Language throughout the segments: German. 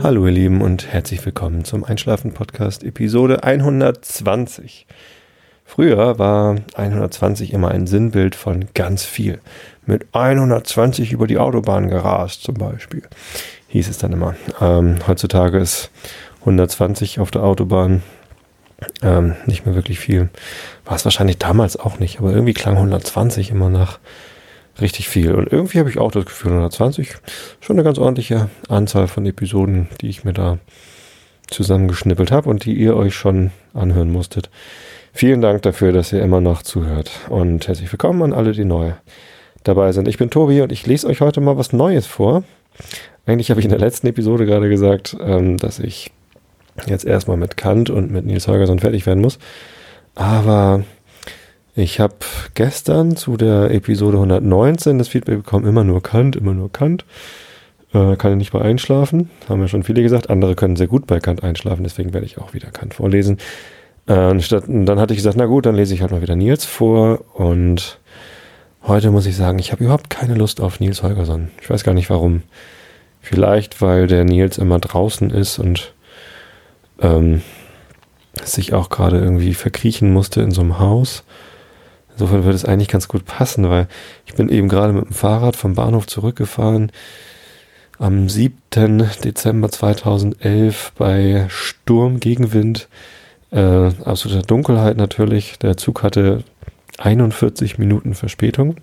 Hallo ihr Lieben und herzlich willkommen zum Einschlafen Podcast Episode 120. Früher war 120 immer ein Sinnbild von ganz viel. Mit 120 über die Autobahn gerast zum Beispiel, hieß es dann immer. Ähm, heutzutage ist 120 auf der Autobahn ähm, nicht mehr wirklich viel. War es wahrscheinlich damals auch nicht, aber irgendwie klang 120 immer nach richtig viel. Und irgendwie habe ich auch das Gefühl, 120 schon eine ganz ordentliche Anzahl von Episoden, die ich mir da zusammengeschnippelt habe und die ihr euch schon anhören musstet. Vielen Dank dafür, dass ihr immer noch zuhört und herzlich willkommen an alle, die neu dabei sind. Ich bin Tobi und ich lese euch heute mal was Neues vor. Eigentlich habe ich in der letzten Episode gerade gesagt, ähm, dass ich jetzt erstmal mit Kant und mit Nils Holgersson fertig werden muss. Aber ich habe gestern zu der Episode 119 das Feedback bekommen, immer nur Kant, immer nur Kant. Äh, kann ich nicht mal einschlafen, haben ja schon viele gesagt. Andere können sehr gut bei Kant einschlafen, deswegen werde ich auch wieder Kant vorlesen. Äh, statt, dann hatte ich gesagt, na gut, dann lese ich halt mal wieder Nils vor. Und heute muss ich sagen, ich habe überhaupt keine Lust auf Nils Holgersson. Ich weiß gar nicht warum. Vielleicht, weil der Nils immer draußen ist und ähm, sich auch gerade irgendwie verkriechen musste in so einem Haus. Insofern würde es eigentlich ganz gut passen, weil ich bin eben gerade mit dem Fahrrad vom Bahnhof zurückgefahren am 7. Dezember 2011 bei Sturm, Gegenwind, äh, absoluter Dunkelheit natürlich. Der Zug hatte 41 Minuten Verspätung,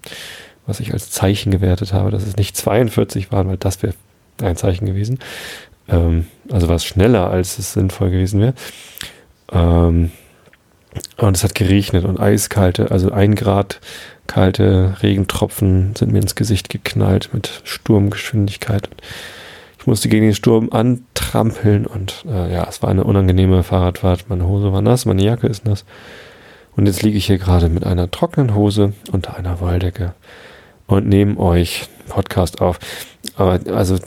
was ich als Zeichen gewertet habe, dass es nicht 42 waren, weil das wäre ein Zeichen gewesen. Ähm, also war es schneller, als es sinnvoll gewesen wäre. Ähm, und es hat geregnet und eiskalte, also ein Grad kalte Regentropfen sind mir ins Gesicht geknallt mit Sturmgeschwindigkeit. Ich musste gegen den Sturm antrampeln und äh, ja, es war eine unangenehme Fahrradfahrt. Meine Hose war nass, meine Jacke ist nass. Und jetzt liege ich hier gerade mit einer trockenen Hose unter einer Wolldecke und nehme euch Podcast auf. Aber also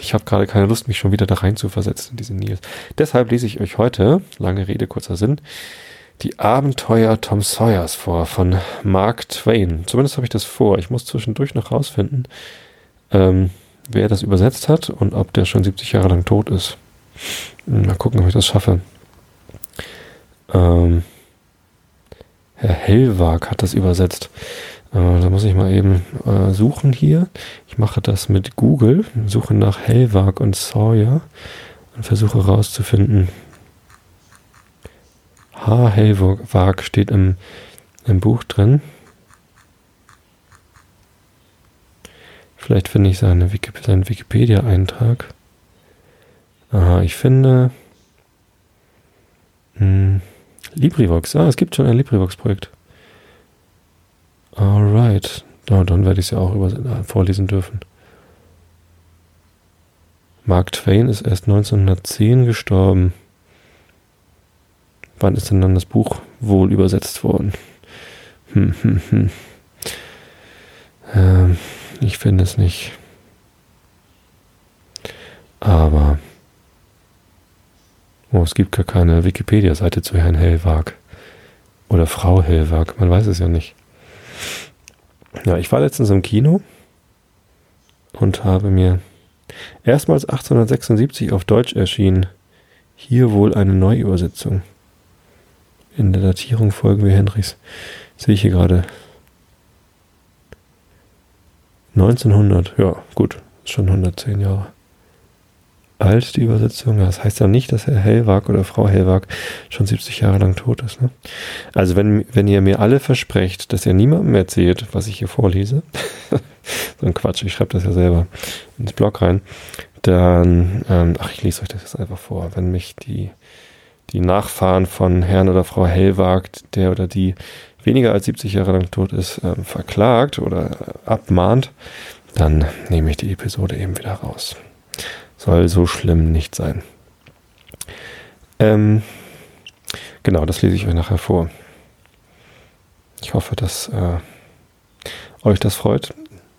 ich habe gerade keine Lust, mich schon wieder da rein zu versetzen in diesen Nils. Deshalb lese ich euch heute, lange Rede, kurzer Sinn, die Abenteuer Tom Sawyers vor von Mark Twain. Zumindest habe ich das vor. Ich muss zwischendurch noch rausfinden, ähm, wer das übersetzt hat und ob der schon 70 Jahre lang tot ist. Mal gucken, ob ich das schaffe. Ähm, Herr Hellwag hat das übersetzt. Äh, da muss ich mal eben äh, suchen hier. Ich mache das mit Google, suche nach Hellwag und Sawyer und versuche herauszufinden, H. Hellwag steht im, im Buch drin. Vielleicht finde ich seine Wiki, seinen Wikipedia-Eintrag. Aha, ich finde hm, LibriVox. Ah, es gibt schon ein LibriVox-Projekt. Alright. Ja, dann werde ich es ja auch über, äh, vorlesen dürfen. Mark Twain ist erst 1910 gestorben. Wann ist denn dann das Buch wohl übersetzt worden? Hm, hm, hm. Ähm, ich finde es nicht. Aber oh, es gibt gar keine Wikipedia-Seite zu Herrn Hellwag. Oder Frau Hellwag, man weiß es ja nicht. Ja, ich war letztens im Kino und habe mir erstmals 1876 auf Deutsch erschienen. Hier wohl eine Neuübersetzung. In der Datierung folgen wir Henrichs. Sehe ich hier gerade. 1900, ja, gut, ist schon 110 Jahre alt, die Übersetzung. Das heißt ja nicht, dass Herr Hellwag oder Frau Hellwag schon 70 Jahre lang tot ist. Ne? Also wenn, wenn ihr mir alle versprecht, dass ihr niemandem erzählt, was ich hier vorlese, so ein Quatsch, ich schreibe das ja selber ins Blog rein, dann, ähm, ach, ich lese euch das jetzt einfach vor, wenn mich die die Nachfahren von Herrn oder Frau Hellwag, der oder die weniger als 70 Jahre lang tot ist, äh, verklagt oder abmahnt, dann nehme ich die Episode eben wieder raus. Soll so schlimm nicht sein. Ähm, genau, das lese ich euch nachher vor. Ich hoffe, dass äh, euch das freut.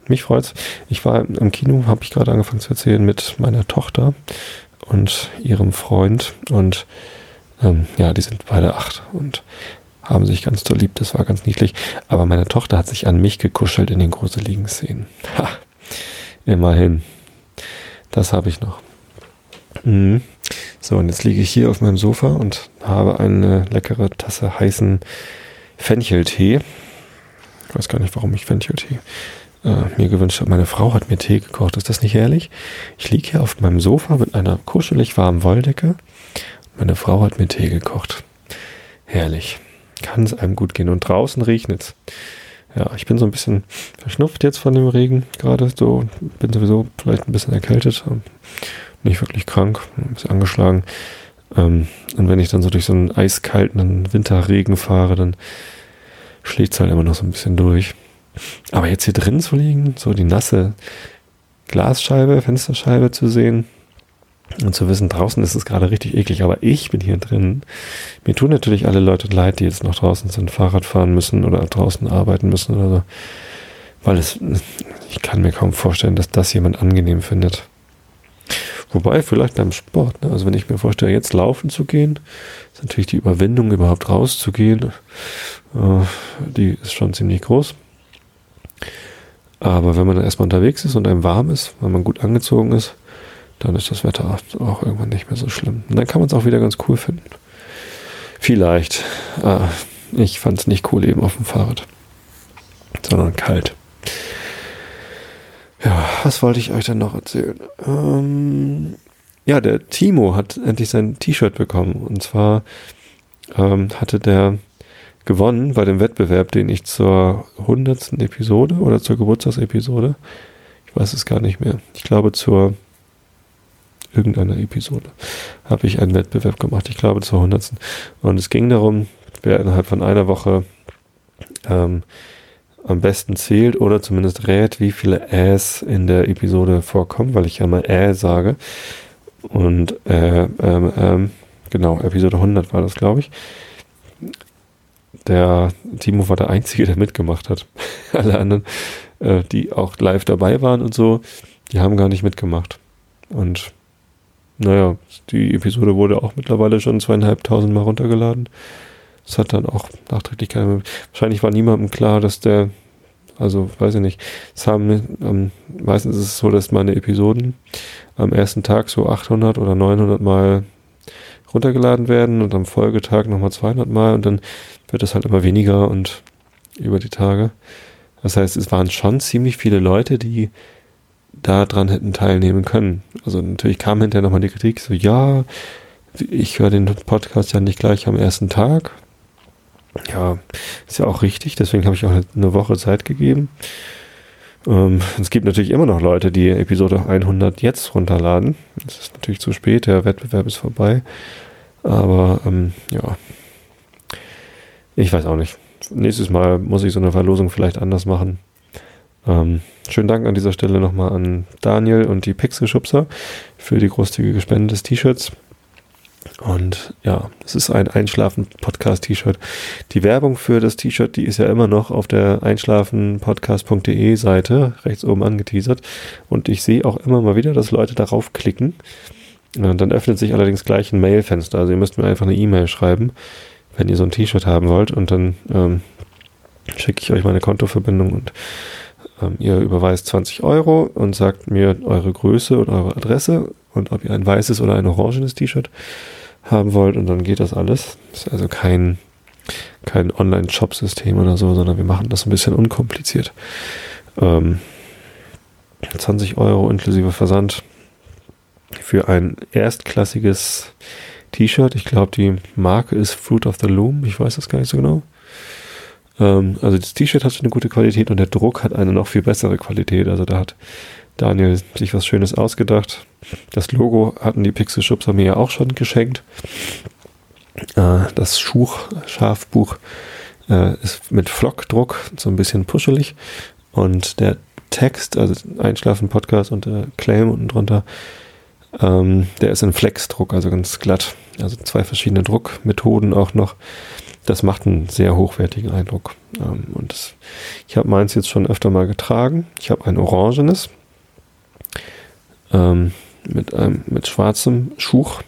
Mich freut's. Ich war im Kino, habe ich gerade angefangen zu erzählen, mit meiner Tochter und ihrem Freund und ähm, ja, die sind beide acht und haben sich ganz doll lieb. Das war ganz niedlich. Aber meine Tochter hat sich an mich gekuschelt in den gruseligen Szenen. Ha, immerhin. Das habe ich noch. Mhm. So, und jetzt liege ich hier auf meinem Sofa und habe eine leckere Tasse heißen Fencheltee. Ich weiß gar nicht, warum ich Fencheltee äh, mir gewünscht habe. Meine Frau hat mir Tee gekocht. Ist das nicht herrlich? Ich liege hier auf meinem Sofa mit einer kuschelig warmen Wolldecke. Meine Frau hat mir Tee gekocht. Herrlich. Kann es einem gut gehen. Und draußen regnet es. Ja, ich bin so ein bisschen verschnupft jetzt von dem Regen gerade. So, bin sowieso vielleicht ein bisschen erkältet. Nicht wirklich krank, ein bisschen angeschlagen. Ähm, und wenn ich dann so durch so einen eiskalten Winterregen fahre, dann schlägt es halt immer noch so ein bisschen durch. Aber jetzt hier drin zu liegen, so die nasse Glasscheibe, Fensterscheibe zu sehen und zu wissen, draußen ist es gerade richtig eklig, aber ich bin hier drin. Mir tun natürlich alle Leute leid, die jetzt noch draußen sind, Fahrrad fahren müssen oder draußen arbeiten müssen oder so. Weil es, ich kann mir kaum vorstellen, dass das jemand angenehm findet. Wobei, vielleicht beim Sport. Ne? Also wenn ich mir vorstelle, jetzt laufen zu gehen, ist natürlich die Überwindung, überhaupt rauszugehen, äh, die ist schon ziemlich groß. Aber wenn man dann erstmal unterwegs ist und einem warm ist, wenn man gut angezogen ist, dann ist das Wetter auch irgendwann nicht mehr so schlimm. Und dann kann man es auch wieder ganz cool finden. Vielleicht. Ah, ich fand es nicht cool eben auf dem Fahrrad, sondern kalt. Ja, was wollte ich euch dann noch erzählen? Ähm, ja, der Timo hat endlich sein T-Shirt bekommen. Und zwar ähm, hatte der gewonnen bei dem Wettbewerb, den ich zur hundertsten Episode oder zur Geburtstagsepisode, ich weiß es gar nicht mehr, ich glaube zur irgendeiner Episode, habe ich einen Wettbewerb gemacht, ich glaube zur hundertsten. Und es ging darum, wer innerhalb von einer Woche ähm, am besten zählt oder zumindest rät, wie viele Äs in der Episode vorkommen, weil ich ja mal Ä sage. Und äh, ähm, ähm, genau, Episode 100 war das, glaube ich. Der Timo war der Einzige, der mitgemacht hat. Alle anderen, äh, die auch live dabei waren und so, die haben gar nicht mitgemacht. Und naja, die Episode wurde auch mittlerweile schon zweieinhalbtausend Mal runtergeladen. Das hat dann auch nachträglich keiner mehr. Wahrscheinlich war niemandem klar, dass der, also weiß ich nicht, es haben, ähm, meistens ist es so, dass meine Episoden am ersten Tag so 800 oder 900 Mal runtergeladen werden und am Folgetag nochmal 200 Mal und dann wird es halt immer weniger und über die Tage. Das heißt, es waren schon ziemlich viele Leute, die da dran hätten teilnehmen können. Also natürlich kam hinterher nochmal die Kritik, so ja, ich höre den Podcast ja nicht gleich am ersten Tag. Ja, ist ja auch richtig, deswegen habe ich auch eine Woche Zeit gegeben. Ähm, es gibt natürlich immer noch Leute, die Episode 100 jetzt runterladen. Das ist natürlich zu spät, der Wettbewerb ist vorbei. Aber ähm, ja, ich weiß auch nicht. Nächstes Mal muss ich so eine Verlosung vielleicht anders machen. Ähm, schönen Dank an dieser Stelle nochmal an Daniel und die Pixelschubser für die großzügige Spende des T-Shirts. Und ja, es ist ein Einschlafen-Podcast-T-Shirt. Die Werbung für das T-Shirt, die ist ja immer noch auf der einschlafenpodcast.de Seite rechts oben angeteasert. Und ich sehe auch immer mal wieder, dass Leute darauf klicken. Und dann öffnet sich allerdings gleich ein Mailfenster. Also ihr müsst mir einfach eine E-Mail schreiben wenn ihr so ein T-Shirt haben wollt und dann ähm, schicke ich euch meine Kontoverbindung und ähm, ihr überweist 20 Euro und sagt mir eure Größe und eure Adresse und ob ihr ein weißes oder ein orangenes T-Shirt haben wollt und dann geht das alles. Ist also kein, kein Online-Shop-System oder so, sondern wir machen das ein bisschen unkompliziert. Ähm, 20 Euro inklusive Versand für ein erstklassiges T-Shirt. Ich glaube, die Marke ist Fruit of the Loom. Ich weiß das gar nicht so genau. Ähm, also das T-Shirt hat eine gute Qualität und der Druck hat eine noch viel bessere Qualität. Also da hat Daniel sich was Schönes ausgedacht. Das Logo hatten die Pixel Schubser mir ja auch schon geschenkt. Äh, das Schuch, Schafbuch äh, ist mit Flockdruck so ein bisschen puschelig und der Text, also Einschlafen Podcast und der Claim unten drunter ähm, der ist in Flexdruck, also ganz glatt. Also zwei verschiedene Druckmethoden auch noch. Das macht einen sehr hochwertigen Eindruck. Ähm, und das, ich habe meins jetzt schon öfter mal getragen. Ich habe ein orangenes ähm, mit, einem, mit schwarzem Schuch.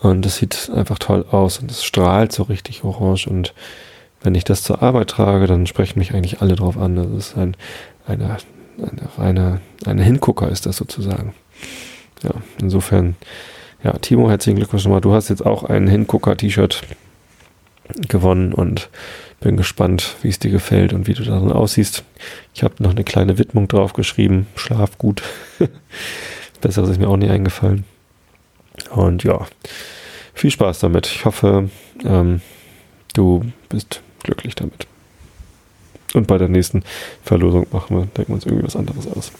Und das sieht einfach toll aus und es strahlt so richtig orange. Und wenn ich das zur Arbeit trage, dann sprechen mich eigentlich alle drauf an. Das ist ein, eine, eine reine, eine Hingucker ist das sozusagen ja, insofern ja, Timo, herzlichen Glückwunsch nochmal. Du hast jetzt auch ein Hingucker-T-Shirt gewonnen und bin gespannt, wie es dir gefällt und wie du darin aussiehst. Ich habe noch eine kleine Widmung drauf geschrieben. Schlaf gut. Besseres ist mir auch nie eingefallen. Und ja, viel Spaß damit. Ich hoffe, ähm, du bist glücklich damit. Und bei der nächsten Verlosung machen wir, denken wir uns irgendwie was anderes aus.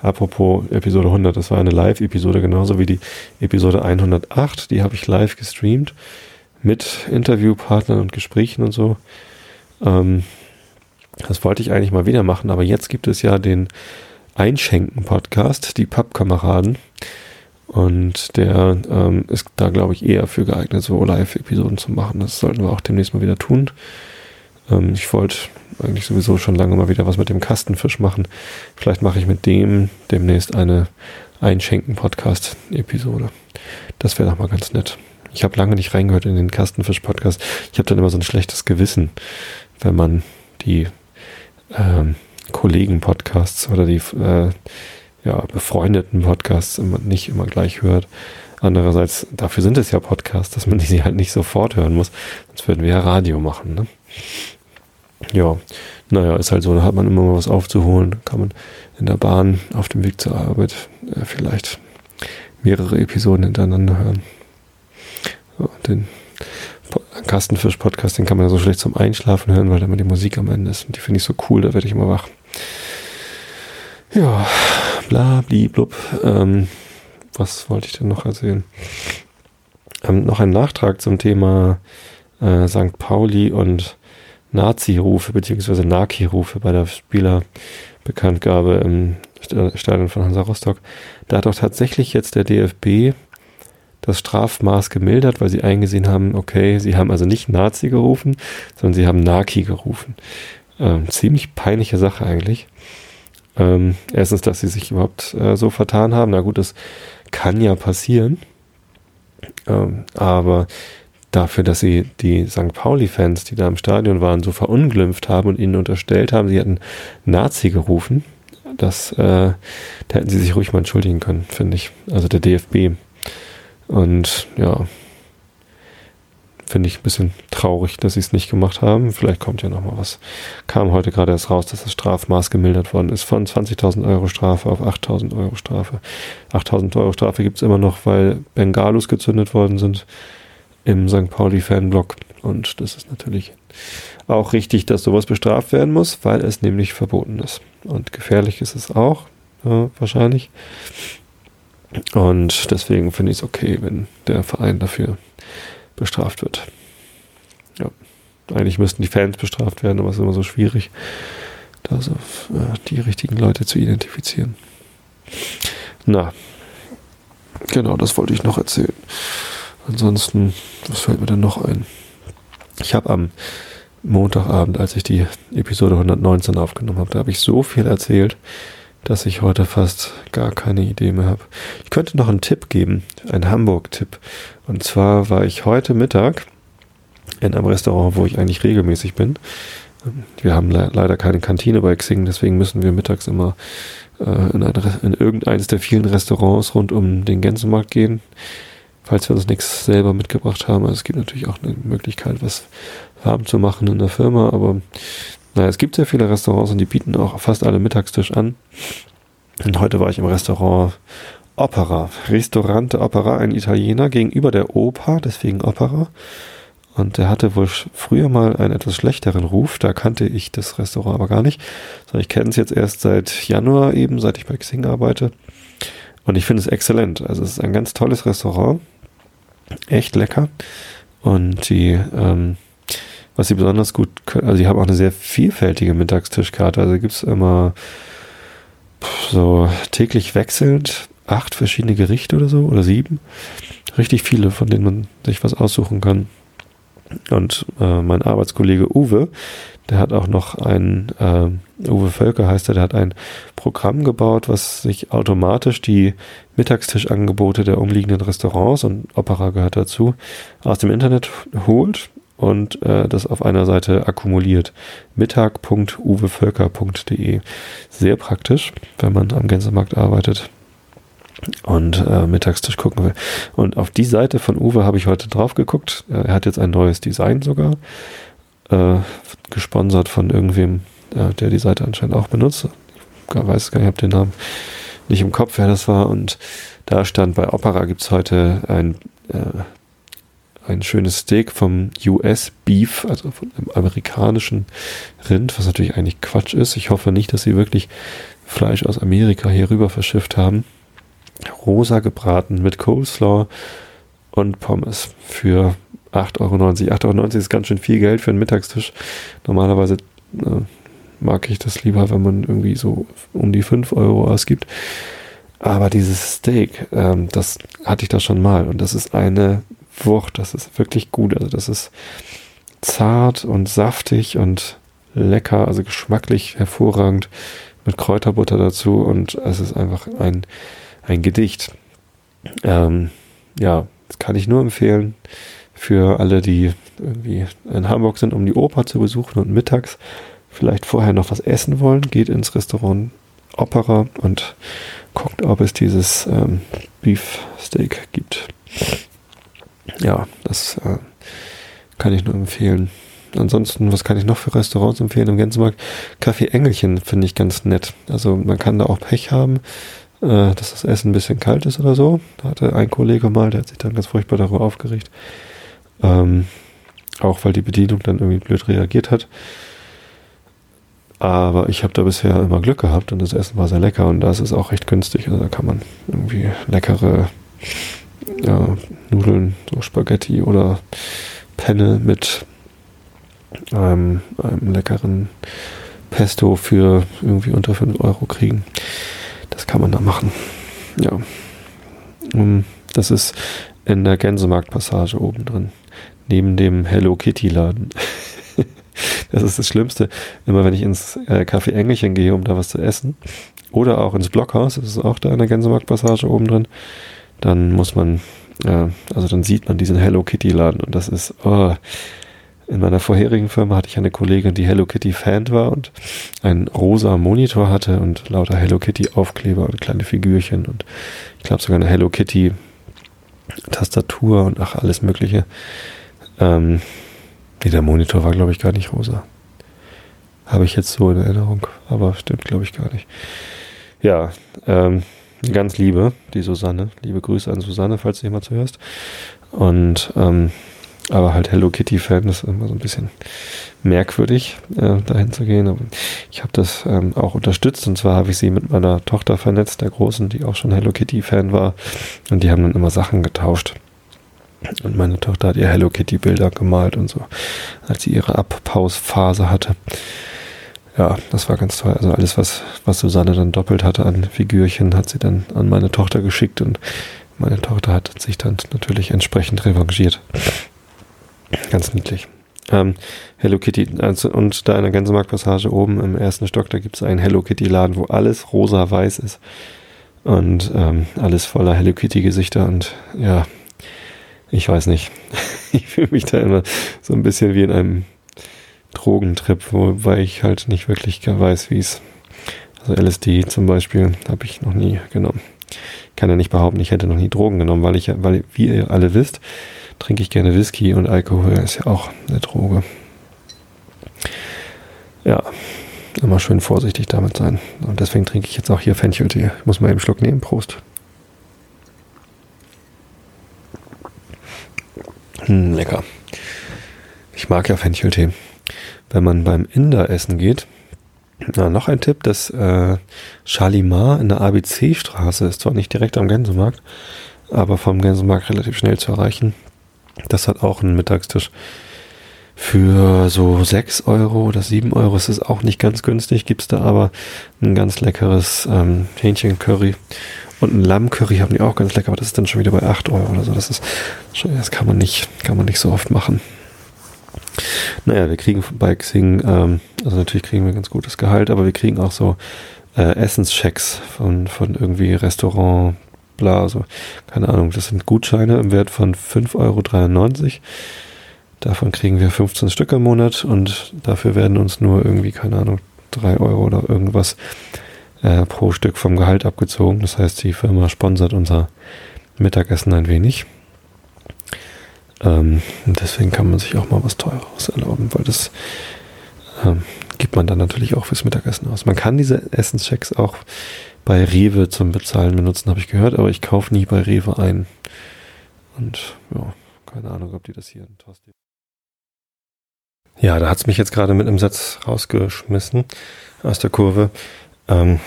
Apropos Episode 100, das war eine Live-Episode, genauso wie die Episode 108. Die habe ich live gestreamt mit Interviewpartnern und Gesprächen und so. Ähm, das wollte ich eigentlich mal wieder machen, aber jetzt gibt es ja den Einschenken-Podcast, die Pappkameraden. Und der ähm, ist da, glaube ich, eher für geeignet, so Live-Episoden zu machen. Das sollten wir auch demnächst mal wieder tun. Ähm, ich wollte eigentlich sowieso schon lange mal wieder was mit dem Kastenfisch machen. Vielleicht mache ich mit dem demnächst eine Einschenken-Podcast-Episode. Das wäre doch mal ganz nett. Ich habe lange nicht reingehört in den Kastenfisch-Podcast. Ich habe dann immer so ein schlechtes Gewissen, wenn man die ähm, Kollegen-Podcasts oder die äh, ja, befreundeten Podcasts immer, nicht immer gleich hört. Andererseits, dafür sind es ja Podcasts, dass man die halt nicht sofort hören muss. Sonst würden wir ja Radio machen. Ne? Ja, naja, ist halt so, da hat man immer mal was aufzuholen. Kann man in der Bahn auf dem Weg zur Arbeit äh, vielleicht mehrere Episoden hintereinander hören. Den Kastenfisch-Podcast, den kann man ja so schlecht zum Einschlafen hören, weil da immer die Musik am Ende ist. Und die finde ich so cool, da werde ich immer wach. Ja, bla, bli, blub. Ähm, was wollte ich denn noch erzählen? Ähm, noch ein Nachtrag zum Thema äh, St. Pauli und Nazi-Rufe bzw. Naki-Rufe bei der Spielerbekanntgabe im Stadion von Hansa Rostock. Da hat doch tatsächlich jetzt der DFB das Strafmaß gemildert, weil sie eingesehen haben, okay, sie haben also nicht Nazi gerufen, sondern sie haben Naki gerufen. Ähm, ziemlich peinliche Sache eigentlich. Ähm, erstens, dass sie sich überhaupt äh, so vertan haben. Na gut, das kann ja passieren. Ähm, aber dafür, dass sie die St. Pauli-Fans, die da im Stadion waren, so verunglimpft haben und ihnen unterstellt haben, sie hätten Nazi gerufen, das, äh, da hätten sie sich ruhig mal entschuldigen können, finde ich. Also der DFB. Und ja, finde ich ein bisschen traurig, dass sie es nicht gemacht haben. Vielleicht kommt ja noch mal was. Kam heute gerade erst raus, dass das Strafmaß gemildert worden ist von 20.000 Euro Strafe auf 8.000 Euro Strafe. 8.000 Euro Strafe gibt es immer noch, weil Bengalus gezündet worden sind im St. Pauli Fanblock. Und das ist natürlich auch richtig, dass sowas bestraft werden muss, weil es nämlich verboten ist. Und gefährlich ist es auch, ja, wahrscheinlich. Und deswegen finde ich es okay, wenn der Verein dafür bestraft wird. Ja. Eigentlich müssten die Fans bestraft werden, aber es ist immer so schwierig, da so äh, die richtigen Leute zu identifizieren. Na, genau, das wollte ich noch erzählen. Ansonsten, was fällt mir denn noch ein? Ich habe am Montagabend, als ich die Episode 119 aufgenommen habe, da habe ich so viel erzählt, dass ich heute fast gar keine Idee mehr habe. Ich könnte noch einen Tipp geben, einen Hamburg-Tipp. Und zwar war ich heute Mittag in einem Restaurant, wo ich eigentlich regelmäßig bin. Wir haben le leider keine Kantine bei Xing, deswegen müssen wir mittags immer äh, in, eine, in irgendeines der vielen Restaurants rund um den Gänsemarkt gehen, falls wir uns nichts selber mitgebracht haben. Also es gibt natürlich auch eine Möglichkeit, was warm zu machen in der Firma, aber naja, es gibt sehr viele Restaurants und die bieten auch fast alle Mittagstisch an. Und heute war ich im Restaurant Opera. Ristorante Opera, ein Italiener gegenüber der Oper, deswegen Opera. Und der hatte wohl früher mal einen etwas schlechteren Ruf. Da kannte ich das Restaurant aber gar nicht. Sondern ich kenne es jetzt erst seit Januar eben, seit ich bei Xing arbeite. Und ich finde es exzellent. Also es ist ein ganz tolles Restaurant. Echt lecker. Und die, ähm, was sie besonders gut können, also sie haben auch eine sehr vielfältige Mittagstischkarte. Also gibt es immer so täglich wechselnd acht verschiedene Gerichte oder so oder sieben. Richtig viele, von denen man sich was aussuchen kann. Und äh, mein Arbeitskollege Uwe, der hat auch noch ein, äh, Uwe Völker heißt er, der hat ein Programm gebaut, was sich automatisch die Mittagstischangebote der umliegenden Restaurants und Opera gehört dazu, aus dem Internet holt und äh, das auf einer Seite akkumuliert. Mittag.uwevölker.de. Sehr praktisch, wenn man am Gänsemarkt arbeitet. und äh, Mittagstisch gucken will. Und auf die Seite von Uwe habe ich heute drauf geguckt. Äh, er hat jetzt ein neues Design sogar, äh, gesponsert von irgendwem, äh, der die Seite anscheinend auch benutzt. Ich weiß gar nicht, ich habe den Namen nicht im Kopf, wer das war. Und da stand bei Opera gibt es heute ein, äh, ein schönes Steak vom US Beef, also von einem amerikanischen Rind, was natürlich eigentlich Quatsch ist. Ich hoffe nicht, dass sie wirklich Fleisch aus Amerika hier rüber verschifft haben rosa gebraten mit Coleslaw und Pommes für 8,90 Euro. 8,90 Euro ist ganz schön viel Geld für einen Mittagstisch. Normalerweise äh, mag ich das lieber, wenn man irgendwie so um die 5 Euro ausgibt. Aber dieses Steak, ähm, das hatte ich da schon mal und das ist eine Wucht, das ist wirklich gut. Also das ist zart und saftig und lecker, also geschmacklich hervorragend mit Kräuterbutter dazu und es ist einfach ein ein Gedicht. Ähm, ja, das kann ich nur empfehlen für alle, die irgendwie in Hamburg sind, um die Oper zu besuchen und mittags vielleicht vorher noch was essen wollen. Geht ins Restaurant Opera und guckt, ob es dieses ähm, Beefsteak gibt. Ja, das äh, kann ich nur empfehlen. Ansonsten, was kann ich noch für Restaurants empfehlen im Gänsemarkt? Café Engelchen finde ich ganz nett. Also man kann da auch Pech haben äh, dass das Essen ein bisschen kalt ist oder so. Da hatte ein Kollege mal, der hat sich dann ganz furchtbar darüber aufgeregt. Ähm, auch weil die Bedienung dann irgendwie blöd reagiert hat. Aber ich habe da bisher immer Glück gehabt und das Essen war sehr lecker und das ist auch recht günstig. Also da kann man irgendwie leckere ja, Nudeln, so Spaghetti oder Penne mit einem, einem leckeren Pesto für irgendwie unter 5 Euro kriegen. Das kann man da machen. Ja. Das ist in der Gänsemarktpassage oben drin. Neben dem Hello Kitty Laden. das ist das Schlimmste. Immer wenn ich ins äh, Café Engelchen gehe, um da was zu essen. Oder auch ins Blockhaus, das ist auch da in der Gänsemarktpassage oben drin. Dann muss man, äh, also dann sieht man diesen Hello Kitty Laden und das ist, oh, in meiner vorherigen Firma hatte ich eine Kollegin, die Hello Kitty Fan war und einen rosa Monitor hatte und lauter Hello Kitty Aufkleber und kleine Figürchen und ich glaube sogar eine Hello Kitty Tastatur und ach, alles Mögliche. Ähm, nee, der Monitor war, glaube ich, gar nicht rosa. Habe ich jetzt so in Erinnerung, aber stimmt, glaube ich, gar nicht. Ja, ähm, ganz liebe, die Susanne. Liebe Grüße an Susanne, falls du jemand zuhörst. Und ähm, aber halt Hello Kitty-Fan ist immer so ein bisschen merkwürdig, äh, dahin zu gehen. Aber ich habe das ähm, auch unterstützt und zwar habe ich sie mit meiner Tochter vernetzt, der Großen, die auch schon Hello Kitty-Fan war. Und die haben dann immer Sachen getauscht. Und meine Tochter hat ihr Hello Kitty-Bilder gemalt und so, als sie ihre Abpausphase hatte. Ja, das war ganz toll. Also alles, was, was Susanne dann doppelt hatte an Figürchen, hat sie dann an meine Tochter geschickt und meine Tochter hat sich dann natürlich entsprechend revanchiert. Ganz niedlich. Ähm, Hello Kitty, also, und da in der Gänsemarktpassage oben im ersten Stock, da gibt es einen Hello Kitty Laden, wo alles rosa-weiß ist. Und ähm, alles voller Hello Kitty Gesichter und ja, ich weiß nicht. ich fühle mich da immer so ein bisschen wie in einem Drogentrip, wobei ich halt nicht wirklich weiß, wie es. Also LSD zum Beispiel habe ich noch nie genommen. Ich kann ja nicht behaupten, ich hätte noch nie Drogen genommen, weil ich, weil, wie ihr alle wisst, trinke ich gerne Whisky und Alkohol ist ja auch eine Droge. Ja, immer schön vorsichtig damit sein. Und deswegen trinke ich jetzt auch hier Fencheltee. Ich muss mal eben einen Schluck nehmen. Prost. Hm, lecker. Ich mag ja Fencheltee. Wenn man beim Inder essen geht, na, noch ein Tipp, das äh, in der ABC-Straße ist zwar nicht direkt am Gänsemarkt, aber vom Gänsemarkt relativ schnell zu erreichen. Das hat auch einen Mittagstisch für so 6 Euro oder 7 Euro. Es ist auch nicht ganz günstig, gibt es da aber ein ganz leckeres ähm, Hähnchencurry. Und ein Lammcurry haben die auch ganz lecker, aber das ist dann schon wieder bei 8 Euro oder so. Das ist das kann man nicht, kann man nicht so oft machen. Naja, wir kriegen bei Xing, ähm, also natürlich kriegen wir ganz gutes Gehalt, aber wir kriegen auch so äh, Essenschecks von, von irgendwie Restaurant, bla, also keine Ahnung, das sind Gutscheine im Wert von 5,93 Euro. Davon kriegen wir 15 Stück im Monat und dafür werden uns nur irgendwie, keine Ahnung, 3 Euro oder irgendwas äh, pro Stück vom Gehalt abgezogen. Das heißt, die Firma sponsert unser Mittagessen ein wenig. Ähm, deswegen kann man sich auch mal was Teureres erlauben, weil das ähm, gibt man dann natürlich auch fürs Mittagessen aus. Man kann diese Essenschecks auch bei Rewe zum Bezahlen benutzen, habe ich gehört, aber ich kaufe nie bei Rewe ein. Und ja, keine Ahnung, ob die das hier in Tosti. Ja, da hat es mich jetzt gerade mit einem Satz rausgeschmissen aus der Kurve. Ähm,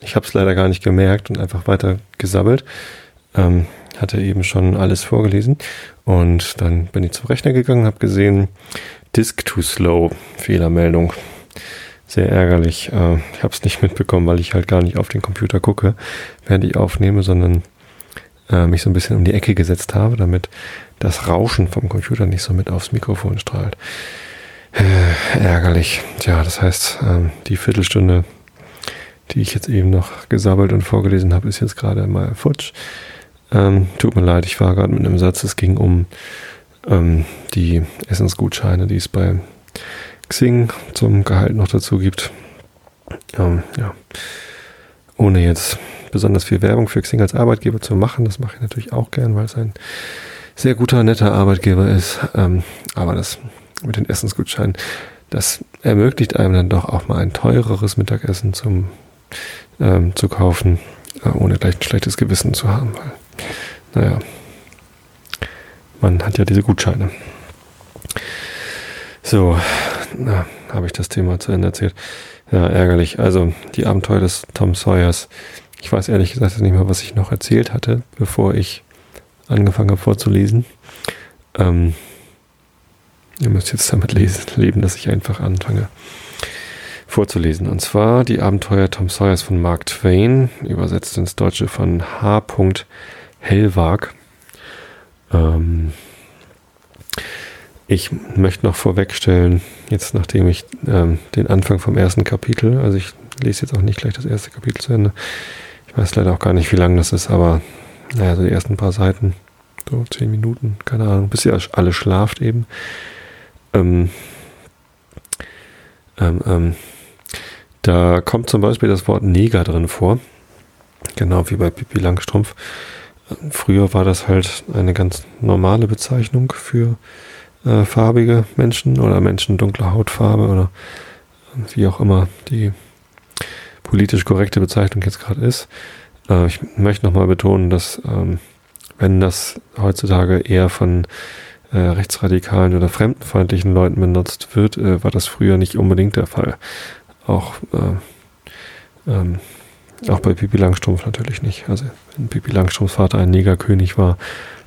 ich habe es leider gar nicht gemerkt und einfach weiter gesabbelt. Ähm, hatte eben schon alles vorgelesen und dann bin ich zum Rechner gegangen, habe gesehen, Disk too slow, Fehlermeldung. Sehr ärgerlich. Äh, ich habe es nicht mitbekommen, weil ich halt gar nicht auf den Computer gucke, während ich aufnehme, sondern äh, mich so ein bisschen um die Ecke gesetzt habe, damit das Rauschen vom Computer nicht so mit aufs Mikrofon strahlt. Äh, ärgerlich. Tja, das heißt, ähm, die Viertelstunde, die ich jetzt eben noch gesabbelt und vorgelesen habe, ist jetzt gerade mal futsch. Ähm, tut mir leid, ich war gerade mit einem Satz, es ging um ähm, die Essensgutscheine, die es bei Xing zum Gehalt noch dazu gibt. Ähm, ja. Ohne jetzt besonders viel Werbung für Xing als Arbeitgeber zu machen, das mache ich natürlich auch gern, weil es ein sehr guter, netter Arbeitgeber ist. Ähm, aber das mit den Essensgutscheinen, das ermöglicht einem dann doch auch mal ein teureres Mittagessen zum, ähm, zu kaufen, äh, ohne gleich ein schlechtes Gewissen zu haben. Weil, naja, man hat ja diese Gutscheine. So, na, habe ich das Thema zu Ende erzählt. Ja, ärgerlich. Also, die Abenteuer des Tom Sawyers. Ich weiß ehrlich gesagt nicht mehr, was ich noch erzählt hatte, bevor ich angefangen habe vorzulesen. Ähm, ihr müsst jetzt damit lesen, leben, dass ich einfach anfange vorzulesen. Und zwar die Abenteuer Tom Sawyers von Mark Twain, übersetzt ins Deutsche von H. Hellwag. Ähm, ich möchte noch vorwegstellen, jetzt nachdem ich ähm, den Anfang vom ersten Kapitel, also ich lese jetzt auch nicht gleich das erste Kapitel zu Ende. Ich weiß leider auch gar nicht, wie lang das ist, aber naja, so die ersten paar Seiten, so zehn Minuten, keine Ahnung, bis ihr alle schlaft eben. Ähm, ähm, ähm, da kommt zum Beispiel das Wort Neger drin vor, genau wie bei Pippi Langstrumpf. Früher war das halt eine ganz normale Bezeichnung für äh, farbige Menschen oder Menschen dunkler Hautfarbe oder wie auch immer die politisch korrekte Bezeichnung jetzt gerade ist. Äh, ich möchte nochmal betonen, dass ähm, wenn das heutzutage eher von äh, rechtsradikalen oder fremdenfeindlichen Leuten benutzt wird, äh, war das früher nicht unbedingt der Fall. Auch äh, ähm, auch bei Pipi Langstrumpf natürlich nicht. Also wenn Pipi Langstrumpfs Vater ein Negerkönig war,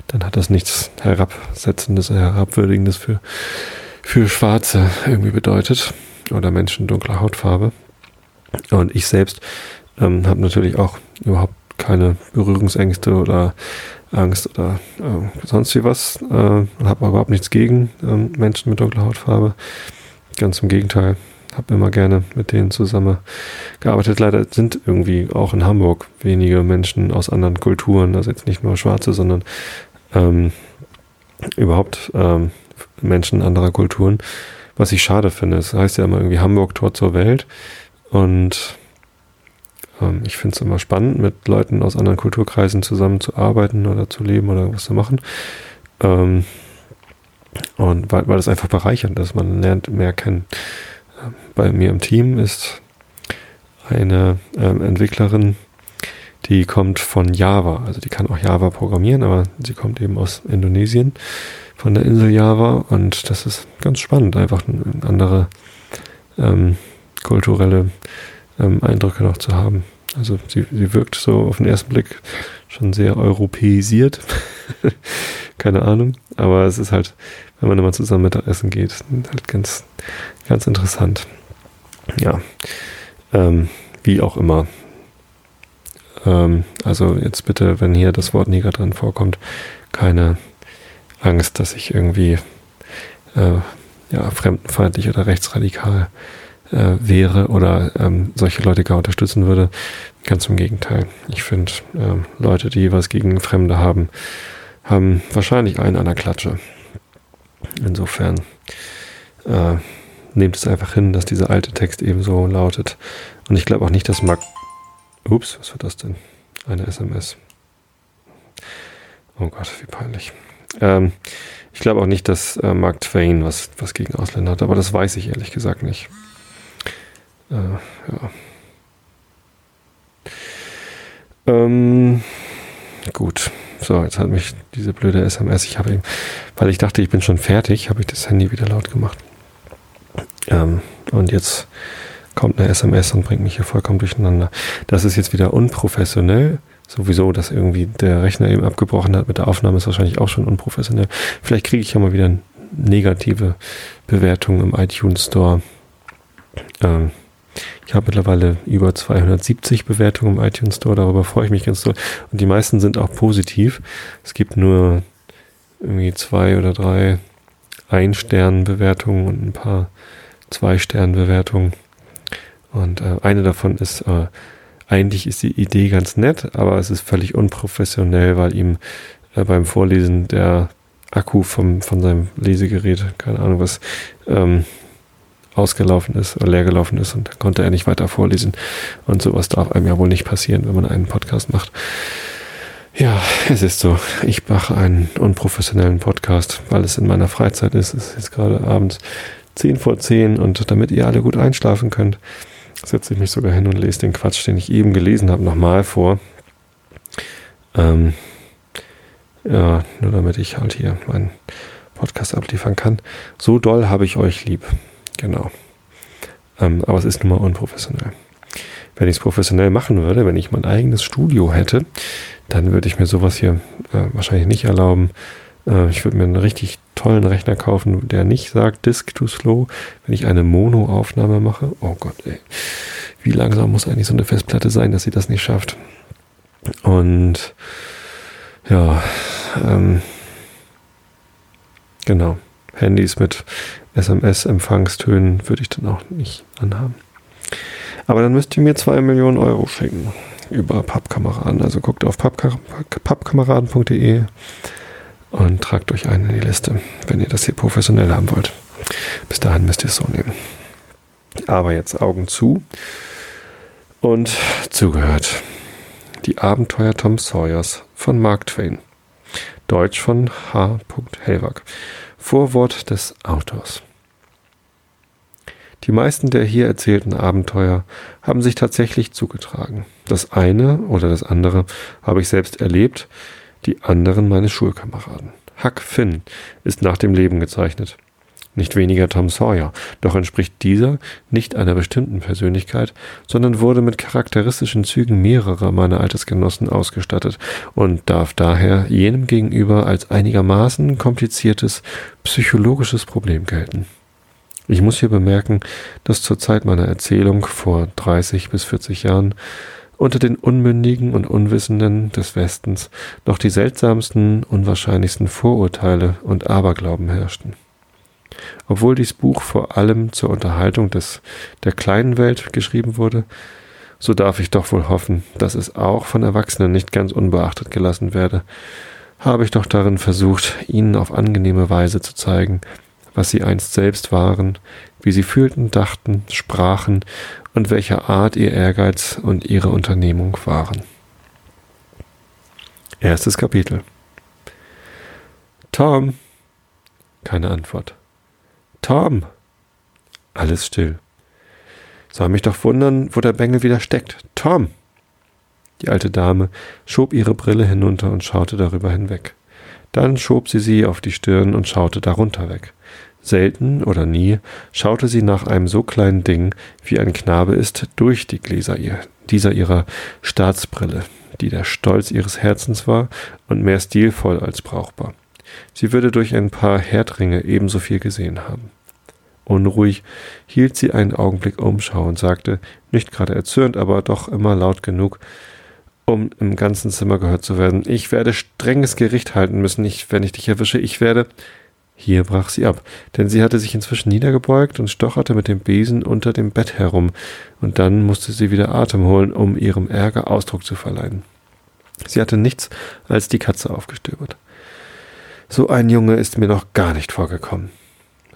dann hat das nichts Herabsetzendes, Herabwürdigendes für, für Schwarze irgendwie bedeutet oder Menschen dunkler Hautfarbe. Und ich selbst ähm, habe natürlich auch überhaupt keine Berührungsängste oder Angst oder äh, sonst wie was. Äh, habe überhaupt nichts gegen äh, Menschen mit dunkler Hautfarbe. Ganz im Gegenteil habe immer gerne mit denen zusammen gearbeitet. Leider sind irgendwie auch in Hamburg wenige Menschen aus anderen Kulturen, also jetzt nicht nur Schwarze, sondern ähm, überhaupt ähm, Menschen anderer Kulturen, was ich schade finde. Es das heißt ja immer irgendwie Hamburg Tor zur Welt und ähm, ich finde es immer spannend, mit Leuten aus anderen Kulturkreisen zusammenzuarbeiten oder zu leben oder was zu machen. Ähm, und weil, weil das einfach bereichernd ist, man lernt mehr kennen bei mir im Team ist eine ähm, Entwicklerin, die kommt von Java. Also die kann auch Java programmieren, aber sie kommt eben aus Indonesien, von der Insel Java. Und das ist ganz spannend, einfach andere ähm, kulturelle ähm, Eindrücke noch zu haben. Also sie, sie wirkt so auf den ersten Blick schon sehr europäisiert. Keine Ahnung. Aber es ist halt, wenn man immer zusammen Mittagessen geht, halt ganz, ganz interessant. Ja. Ähm, wie auch immer. Ähm, also jetzt bitte, wenn hier das Wort Neger drin vorkommt, keine Angst, dass ich irgendwie äh, ja, fremdenfeindlich oder rechtsradikal äh, wäre oder ähm, solche Leute gar unterstützen würde. Ganz im Gegenteil. Ich finde, ähm, Leute, die was gegen Fremde haben, haben wahrscheinlich einen an der Klatsche. Insofern äh, nehmt es einfach hin, dass dieser alte Text eben so lautet. Und ich glaube auch nicht, dass Mark Ups, was war das denn? Eine SMS. Oh Gott, wie peinlich. Ähm, ich glaube auch nicht, dass äh, Mark Twain was, was gegen Ausländer hat, aber das weiß ich ehrlich gesagt nicht. Äh, ja. Ähm, gut. So, jetzt hat mich diese blöde SMS, ich habe, weil ich dachte, ich bin schon fertig, habe ich das Handy wieder laut gemacht. Ähm, und jetzt kommt eine SMS und bringt mich hier vollkommen durcheinander. Das ist jetzt wieder unprofessionell. Sowieso, dass irgendwie der Rechner eben abgebrochen hat mit der Aufnahme, ist wahrscheinlich auch schon unprofessionell. Vielleicht kriege ich ja mal wieder negative Bewertungen im iTunes Store. Ähm, ich habe mittlerweile über 270 Bewertungen im iTunes Store, darüber freue ich mich ganz doll. Und die meisten sind auch positiv. Es gibt nur irgendwie zwei oder drei Ein-Stern-Bewertungen und ein paar Zwei-Stern-Bewertungen. Und äh, eine davon ist, äh, eigentlich ist die Idee ganz nett, aber es ist völlig unprofessionell, weil ihm äh, beim Vorlesen der Akku vom, von seinem Lesegerät, keine Ahnung was, ähm, ausgelaufen ist oder leer gelaufen ist und dann konnte er nicht weiter vorlesen. Und sowas darf einem ja wohl nicht passieren, wenn man einen Podcast macht. Ja, es ist so. Ich mache einen unprofessionellen Podcast, weil es in meiner Freizeit ist. Es ist jetzt gerade abends 10 vor 10 und damit ihr alle gut einschlafen könnt, setze ich mich sogar hin und lese den Quatsch, den ich eben gelesen habe, nochmal vor. Ähm, ja, nur damit ich halt hier meinen Podcast abliefern kann. So doll habe ich euch lieb. Genau. Ähm, aber es ist nun mal unprofessionell. Wenn ich es professionell machen würde, wenn ich mein eigenes Studio hätte, dann würde ich mir sowas hier äh, wahrscheinlich nicht erlauben. Äh, ich würde mir einen richtig tollen Rechner kaufen, der nicht sagt Disk to Slow, wenn ich eine Mono-Aufnahme mache. Oh Gott, ey. Wie langsam muss eigentlich so eine Festplatte sein, dass sie das nicht schafft? Und ja, ähm, genau. Handys mit SMS-Empfangstönen würde ich dann auch nicht anhaben. Aber dann müsst ihr mir zwei Millionen Euro schicken über Pappkameraden. Also guckt auf pappkameraden.de und tragt euch ein in die Liste, wenn ihr das hier professionell haben wollt. Bis dahin müsst ihr es so nehmen. Aber jetzt Augen zu und zugehört. Die Abenteuer Tom Sawyers von Mark Twain. Deutsch von H. Helwag. Vorwort des Autors. Die meisten der hier erzählten Abenteuer haben sich tatsächlich zugetragen. Das eine oder das andere habe ich selbst erlebt, die anderen meine Schulkameraden. Huck Finn ist nach dem Leben gezeichnet. Nicht weniger Tom Sawyer, doch entspricht dieser nicht einer bestimmten Persönlichkeit, sondern wurde mit charakteristischen Zügen mehrerer meiner Altersgenossen ausgestattet und darf daher jenem gegenüber als einigermaßen kompliziertes psychologisches Problem gelten. Ich muss hier bemerken, dass zur Zeit meiner Erzählung vor 30 bis 40 Jahren unter den Unmündigen und Unwissenden des Westens noch die seltsamsten, unwahrscheinlichsten Vorurteile und Aberglauben herrschten. Obwohl dies Buch vor allem zur Unterhaltung des, der kleinen Welt geschrieben wurde, so darf ich doch wohl hoffen, dass es auch von Erwachsenen nicht ganz unbeachtet gelassen werde, habe ich doch darin versucht, ihnen auf angenehme Weise zu zeigen, was sie einst selbst waren, wie sie fühlten, dachten, sprachen und welcher Art ihr Ehrgeiz und ihre Unternehmung waren. Erstes Kapitel. Tom. Keine Antwort. Tom. Alles still. Soll mich doch wundern, wo der Bengel wieder steckt. Tom. Die alte Dame schob ihre Brille hinunter und schaute darüber hinweg. Dann schob sie sie auf die Stirn und schaute darunter weg. Selten oder nie schaute sie nach einem so kleinen Ding, wie ein Knabe ist, durch die Gläser ihr, dieser ihrer Staatsbrille, die der Stolz ihres Herzens war und mehr stilvoll als brauchbar. Sie würde durch ein paar Herdringe ebenso viel gesehen haben. Unruhig hielt sie einen Augenblick Umschau und sagte, nicht gerade erzürnt, aber doch immer laut genug, um im ganzen Zimmer gehört zu werden. Ich werde strenges Gericht halten müssen, ich, wenn ich dich erwische. Ich werde. Hier brach sie ab, denn sie hatte sich inzwischen niedergebeugt und stocherte mit dem Besen unter dem Bett herum, und dann musste sie wieder Atem holen, um ihrem Ärger Ausdruck zu verleihen. Sie hatte nichts als die Katze aufgestöbert. So ein Junge ist mir noch gar nicht vorgekommen.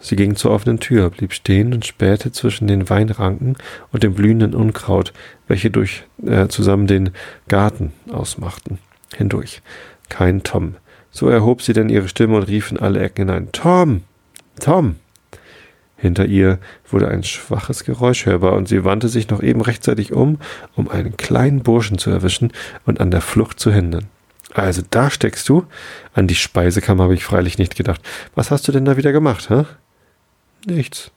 Sie ging zur offenen Tür, blieb stehen und spähte zwischen den Weinranken und dem blühenden Unkraut, welche durch äh, zusammen den Garten ausmachten, hindurch. Kein Tom. So erhob sie denn ihre Stimme und rief in alle Ecken hinein Tom. Tom. Hinter ihr wurde ein schwaches Geräusch hörbar, und sie wandte sich noch eben rechtzeitig um, um einen kleinen Burschen zu erwischen und an der Flucht zu hindern. Also da steckst du? An die Speisekammer habe ich freilich nicht gedacht. Was hast du denn da wieder gemacht, hä? Nichts.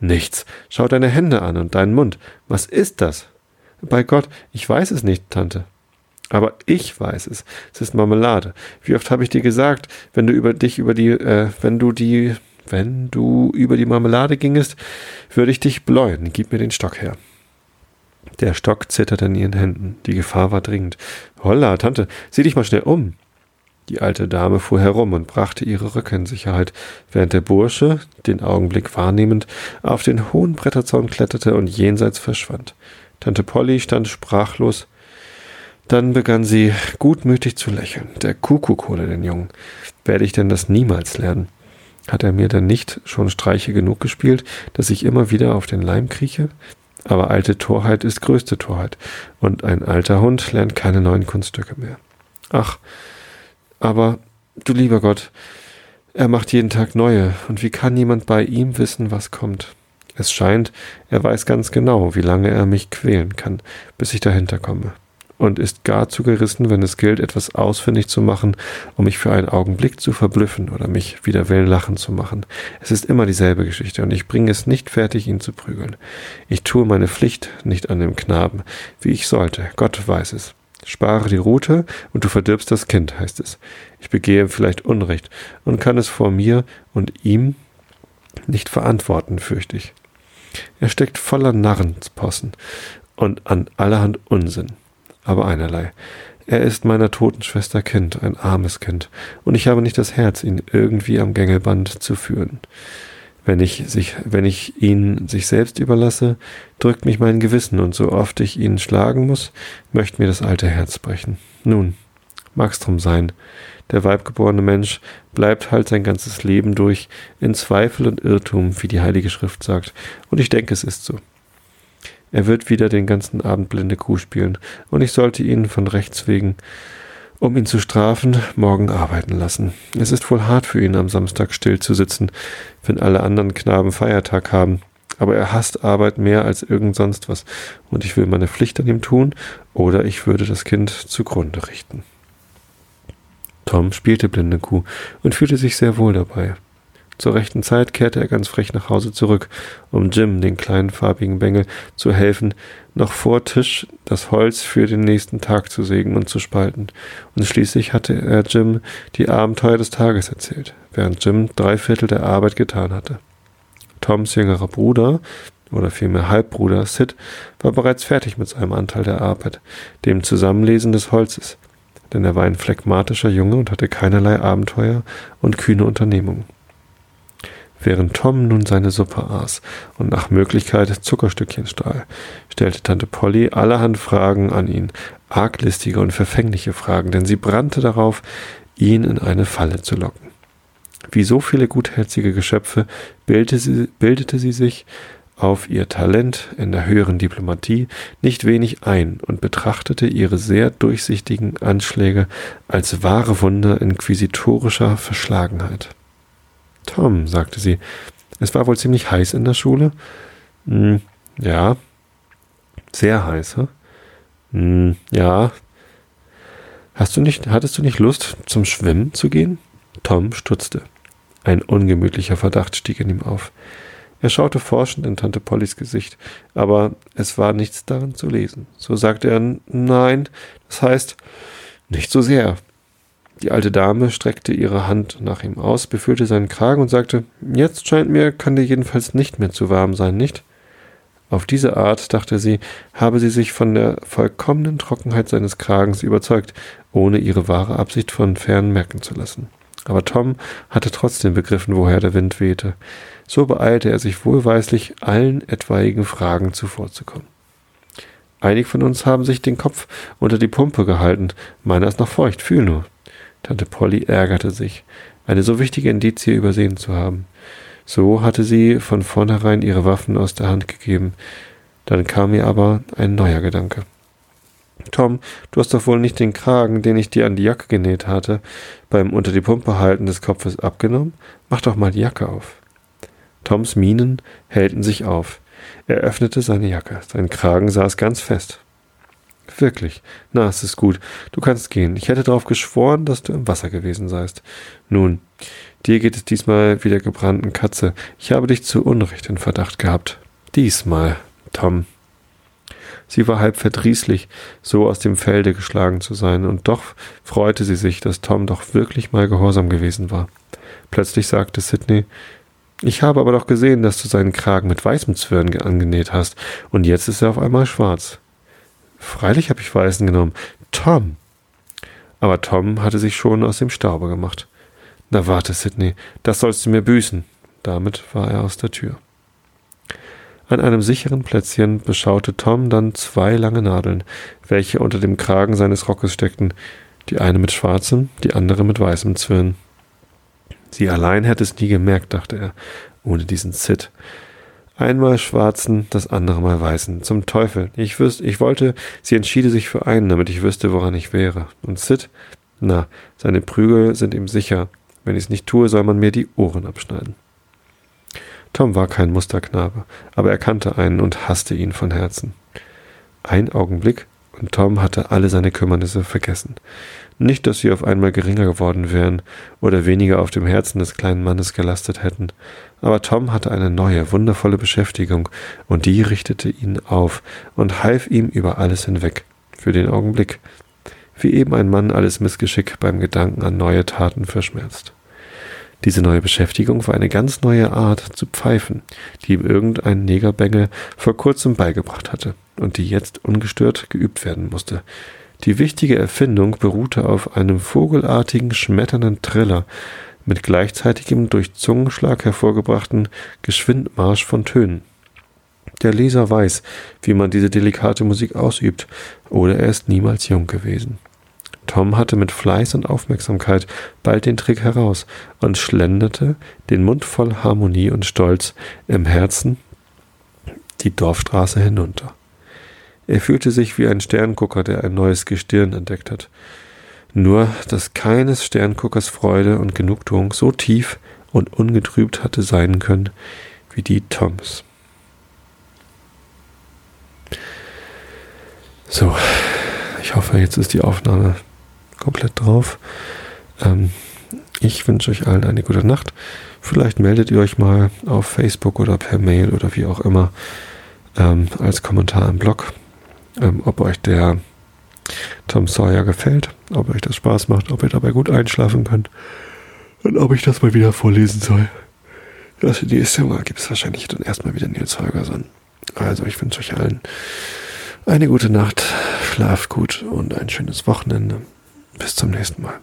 Nichts. Schau deine Hände an und deinen Mund. Was ist das? Bei Gott, ich weiß es nicht, Tante. Aber ich weiß es. Es ist Marmelade. Wie oft habe ich dir gesagt, wenn du über dich über die, äh, wenn du die, wenn du über die Marmelade gingest, würde ich dich bläuen. Gib mir den Stock her. Der Stock zitterte in ihren Händen. Die Gefahr war dringend. Holla, Tante, sieh dich mal schnell um. Die alte Dame fuhr herum und brachte ihre Röcke in Sicherheit, während der Bursche, den Augenblick wahrnehmend, auf den hohen Bretterzaun kletterte und jenseits verschwand. Tante Polly stand sprachlos. Dann begann sie gutmütig zu lächeln. Der Kuckuck holte den Jungen. Werde ich denn das niemals lernen? Hat er mir denn nicht schon Streiche genug gespielt, dass ich immer wieder auf den Leim krieche? Aber alte Torheit ist größte Torheit, und ein alter Hund lernt keine neuen Kunststücke mehr. Ach, aber, du lieber Gott, er macht jeden Tag neue, und wie kann jemand bei ihm wissen, was kommt? Es scheint, er weiß ganz genau, wie lange er mich quälen kann, bis ich dahinter komme, und ist gar zu gerissen, wenn es gilt, etwas ausfindig zu machen, um mich für einen Augenblick zu verblüffen oder mich Willen lachen zu machen. Es ist immer dieselbe Geschichte, und ich bringe es nicht fertig, ihn zu prügeln. Ich tue meine Pflicht nicht an dem Knaben, wie ich sollte, Gott weiß es. Spare die Rute und du verdirbst das Kind, heißt es. Ich begehe vielleicht Unrecht und kann es vor mir und ihm nicht verantworten, fürchte ich. Er steckt voller Narrenspossen und an allerhand Unsinn. Aber einerlei. Er ist meiner toten Schwester Kind, ein armes Kind, und ich habe nicht das Herz, ihn irgendwie am Gängelband zu führen. Wenn ich, sich, wenn ich ihn sich selbst überlasse, drückt mich mein Gewissen, und so oft ich ihn schlagen muss, möchte mir das alte Herz brechen. Nun, mag's drum sein. Der weibgeborene Mensch bleibt halt sein ganzes Leben durch in Zweifel und Irrtum, wie die Heilige Schrift sagt, und ich denke, es ist so. Er wird wieder den ganzen Abend blinde Kuh spielen, und ich sollte ihn von Rechts wegen um ihn zu strafen, morgen arbeiten lassen. Es ist wohl hart für ihn, am Samstag still zu sitzen, wenn alle anderen Knaben Feiertag haben. Aber er hasst Arbeit mehr als irgend sonst was, und ich will meine Pflicht an ihm tun, oder ich würde das Kind zugrunde richten. Tom spielte blinde Kuh und fühlte sich sehr wohl dabei. Zur rechten Zeit kehrte er ganz frech nach Hause zurück, um Jim, den kleinen farbigen Bengel, zu helfen, noch vor Tisch das Holz für den nächsten Tag zu sägen und zu spalten. Und schließlich hatte er Jim die Abenteuer des Tages erzählt, während Jim drei Viertel der Arbeit getan hatte. Toms jüngerer Bruder, oder vielmehr Halbbruder Sid, war bereits fertig mit seinem Anteil der Arbeit, dem Zusammenlesen des Holzes, denn er war ein phlegmatischer Junge und hatte keinerlei Abenteuer und kühne Unternehmungen. Während Tom nun seine Suppe aß und nach Möglichkeit Zuckerstückchen stahl, stellte Tante Polly allerhand Fragen an ihn, arglistige und verfängliche Fragen, denn sie brannte darauf, ihn in eine Falle zu locken. Wie so viele gutherzige Geschöpfe bildete sie, bildete sie sich auf ihr Talent in der höheren Diplomatie nicht wenig ein und betrachtete ihre sehr durchsichtigen Anschläge als wahre Wunder inquisitorischer Verschlagenheit. Tom, sagte sie, es war wohl ziemlich heiß in der Schule. Hm, ja. Sehr heiß, hm? hm, ja. Hast du nicht, hattest du nicht Lust, zum Schwimmen zu gehen? Tom stutzte. Ein ungemütlicher Verdacht stieg in ihm auf. Er schaute forschend in Tante Pollys Gesicht, aber es war nichts darin zu lesen. So sagte er Nein, das heißt nicht so sehr. Die alte Dame streckte ihre Hand nach ihm aus, befühlte seinen Kragen und sagte, jetzt scheint mir, kann dir jedenfalls nicht mehr zu warm sein, nicht? Auf diese Art, dachte sie, habe sie sich von der vollkommenen Trockenheit seines Kragens überzeugt, ohne ihre wahre Absicht von fern merken zu lassen. Aber Tom hatte trotzdem begriffen, woher der Wind wehte. So beeilte er sich wohlweislich, allen etwaigen Fragen zuvorzukommen. Einige von uns haben sich den Kopf unter die Pumpe gehalten. Meiner ist noch feucht, fühl nur. Tante Polly ärgerte sich, eine so wichtige Indizie übersehen zu haben. So hatte sie von vornherein ihre Waffen aus der Hand gegeben. Dann kam ihr aber ein neuer Gedanke. Tom, du hast doch wohl nicht den Kragen, den ich dir an die Jacke genäht hatte, beim unter die Pumpe halten des Kopfes abgenommen? Mach doch mal die Jacke auf. Toms Mienen hellten sich auf. Er öffnete seine Jacke. Sein Kragen saß ganz fest. Wirklich. Na, es ist gut. Du kannst gehen. Ich hätte darauf geschworen, dass du im Wasser gewesen seist. Nun, dir geht es diesmal wie der gebrannten Katze. Ich habe dich zu Unrecht in Verdacht gehabt. Diesmal, Tom. Sie war halb verdrießlich, so aus dem Felde geschlagen zu sein, und doch freute sie sich, dass Tom doch wirklich mal gehorsam gewesen war. Plötzlich sagte Sidney, ich habe aber doch gesehen, dass du seinen Kragen mit weißem Zwirn angenäht hast, und jetzt ist er auf einmal schwarz. Freilich habe ich weißen genommen. Tom! Aber Tom hatte sich schon aus dem Staube gemacht. Na warte, Sidney, das sollst du mir büßen. Damit war er aus der Tür. An einem sicheren Plätzchen beschaute Tom dann zwei lange Nadeln, welche unter dem Kragen seines Rockes steckten, die eine mit schwarzem, die andere mit weißem Zwirn. Sie allein hätte es nie gemerkt, dachte er, ohne diesen Sid. Einmal schwarzen, das andere mal weißen. Zum Teufel. Ich wüsste, ich wollte, sie entschiede sich für einen, damit ich wüsste, woran ich wäre. Und Sid? Na, seine Prügel sind ihm sicher. Wenn ich es nicht tue, soll man mir die Ohren abschneiden. Tom war kein Musterknabe, aber er kannte einen und hasste ihn von Herzen. Ein Augenblick, und Tom hatte alle seine Kümmernisse vergessen. Nicht, dass sie auf einmal geringer geworden wären oder weniger auf dem Herzen des kleinen Mannes gelastet hätten, aber Tom hatte eine neue, wundervolle Beschäftigung, und die richtete ihn auf und half ihm über alles hinweg, für den Augenblick, wie eben ein Mann alles Missgeschick beim Gedanken an neue Taten verschmerzt. Diese neue Beschäftigung war eine ganz neue Art zu pfeifen, die ihm irgendein Negerbengel vor kurzem beigebracht hatte und die jetzt ungestört geübt werden musste. Die wichtige Erfindung beruhte auf einem vogelartigen, schmetternden Triller mit gleichzeitigem durch Zungenschlag hervorgebrachten Geschwindmarsch von Tönen. Der Leser weiß, wie man diese delikate Musik ausübt, oder er ist niemals jung gewesen. Tom hatte mit Fleiß und Aufmerksamkeit bald den Trick heraus und schlenderte, den Mund voll Harmonie und Stolz, im Herzen die Dorfstraße hinunter. Er fühlte sich wie ein Sterngucker, der ein neues Gestirn entdeckt hat. Nur, dass keines Sternguckers Freude und Genugtuung so tief und ungetrübt hatte sein können wie die Toms. So, ich hoffe, jetzt ist die Aufnahme komplett drauf. Ähm, ich wünsche euch allen eine gute Nacht. Vielleicht meldet ihr euch mal auf Facebook oder per Mail oder wie auch immer ähm, als Kommentar im Blog, ähm, ob euch der Tom Sawyer gefällt, ob euch das Spaß macht, ob ihr dabei gut einschlafen könnt und ob ich das mal wieder vorlesen soll. Das nächste Mal gibt es wahrscheinlich dann erstmal wieder Nils Holgersson. Also ich wünsche euch allen eine gute Nacht, schlaft gut und ein schönes Wochenende. Bis zum nächsten Mal.